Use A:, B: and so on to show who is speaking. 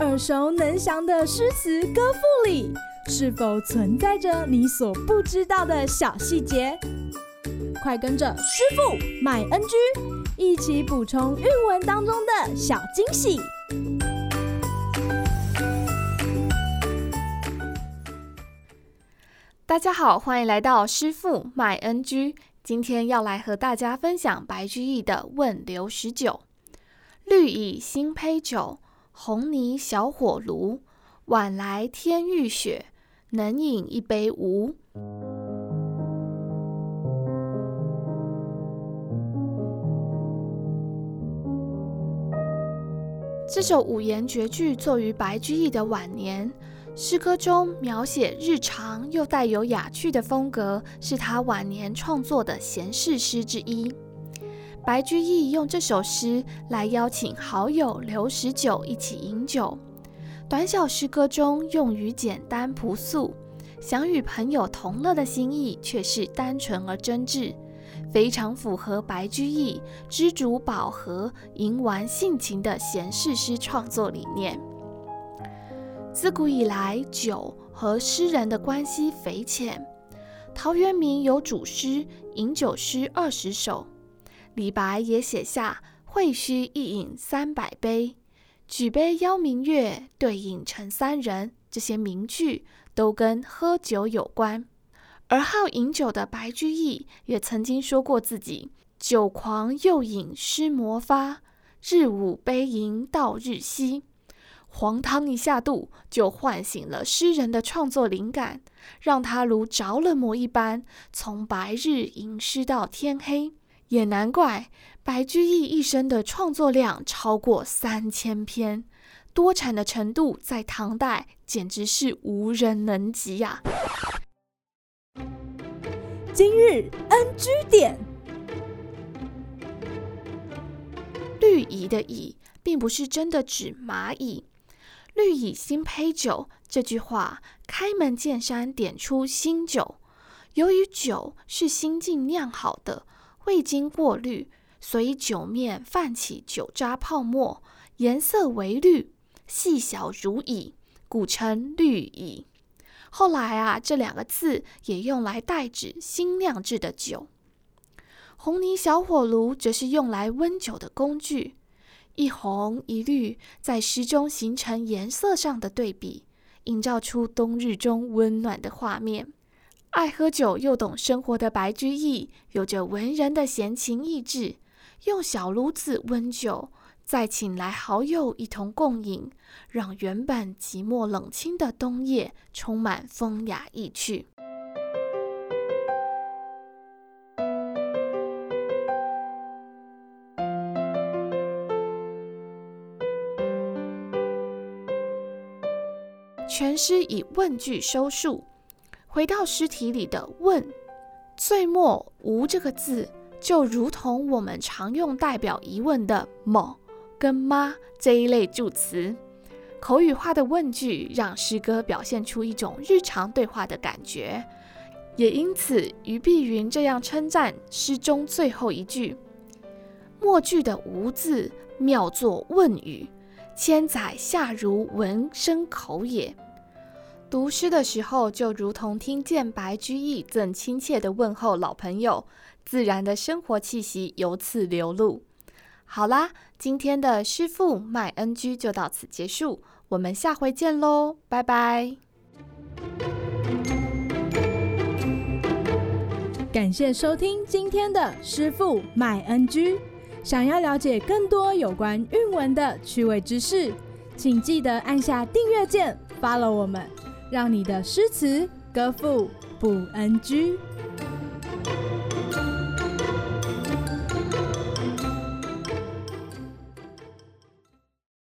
A: 耳熟能详的诗词歌赋里，是否存在着你所不知道的小细节？快跟着师傅麦恩居一起补充韵文当中的小惊喜！
B: 大家好，欢迎来到师傅麦恩居。今天要来和大家分享白居易的《问刘十九》：绿蚁新醅酒，红泥小火炉。晚来天欲雪，能饮一杯无？这首五言绝句作于白居易的晚年。诗歌中描写日常又带有雅趣的风格，是他晚年创作的闲适诗之一。白居易用这首诗来邀请好友刘十九一起饮酒。短小诗歌中用语简单朴素，想与朋友同乐的心意却是单纯而真挚，非常符合白居易知足保和、吟玩性情的闲适诗创作理念。自古以来，酒和诗人的关系匪浅。陶渊明有主诗《饮酒诗》二十首，李白也写下“会须一饮三百杯，举杯邀明月，对影成三人”这些名句，都跟喝酒有关。而好饮酒的白居易也曾经说过自己“酒狂又饮诗魔发，日午悲吟到日西”。黄汤一下肚，就唤醒了诗人的创作灵感，让他如着了魔一般，从白日吟诗到天黑。也难怪白居易一生的创作量超过三千篇，多产的程度在唐代简直是无人能及呀、啊。
A: 今日 NG 点，
B: 绿蚁的蚁，并不是真的指蚂蚁。绿蚁新醅酒这句话，开门见山点出新酒。由于酒是新近酿好的，未经过滤，所以酒面泛起酒渣泡沫，颜色为绿，细小如蚁，故称绿蚁。后来啊，这两个字也用来代指新酿制的酒。红泥小火炉则是用来温酒的工具。一红一绿在诗中形成颜色上的对比，营造出冬日中温暖的画面。爱喝酒又懂生活的白居易，有着文人的闲情逸致，用小炉子温酒，再请来好友一同共饮，让原本寂寞冷清的冬夜充满风雅意趣。全诗以问句收束，回到诗题里的“问”，最末“无”这个字，就如同我们常用代表疑问的“某”跟“妈”这一类助词，口语化的问句让诗歌表现出一种日常对话的感觉。也因此，俞碧云这样称赞诗中最后一句：“末句的‘无’字，妙作问语，千载下如闻声口也。”读诗的时候，就如同听见白居易正亲切地问候老朋友，自然的生活气息由此流露。好啦，今天的师傅麦恩居就到此结束，我们下回见喽，拜拜。
A: 感谢收听今天的师傅麦恩居。想要了解更多有关韵文的趣味知识，请记得按下订阅键，follow 我们。让你的诗词歌赋不 NG。